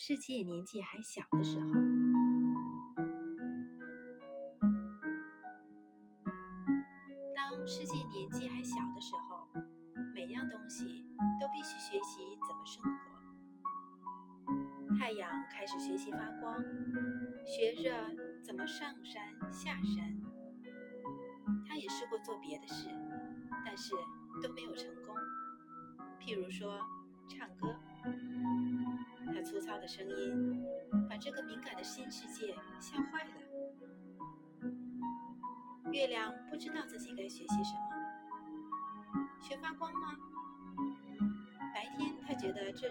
世界年纪还小的时候，当世界年纪还小的时候，每样东西都必须学习怎么生活。太阳开始学习发光，学着怎么上山下山。他也试过做别的事，但是都没有成功。譬如说，唱歌。粗糙的声音把这个敏感的新世界吓坏了。月亮不知道自己该学习什么，学发光吗？白天他觉得这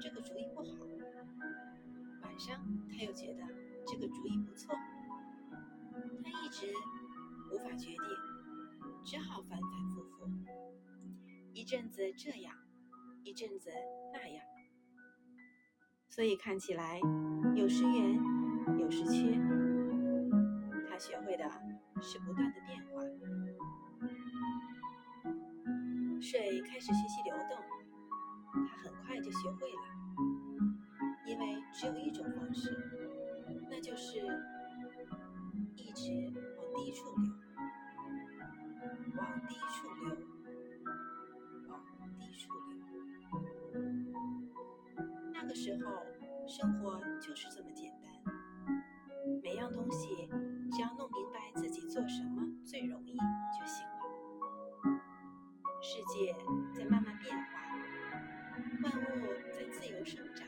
这个主意不好，晚上他又觉得这个主意不错。他一直无法决定，只好反反复复，一阵子这样，一阵子那样。所以看起来有时圆，有时缺。他学会的是不断的变化。水开始学习流动，他很快就学会了，因为只有一种方式，那就是一直往低处流，个时候，生活就是这么简单。每样东西，只要弄明白自己做什么最容易就行了。世界在慢慢变化，万物在自由生长。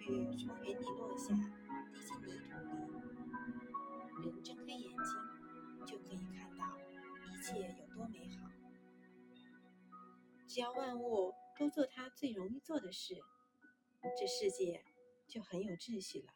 雨从云里落下，滴进泥土里。人睁开眼睛，就可以看到一切有多美好。只要万物。都做他最容易做的事，这世界就很有秩序了。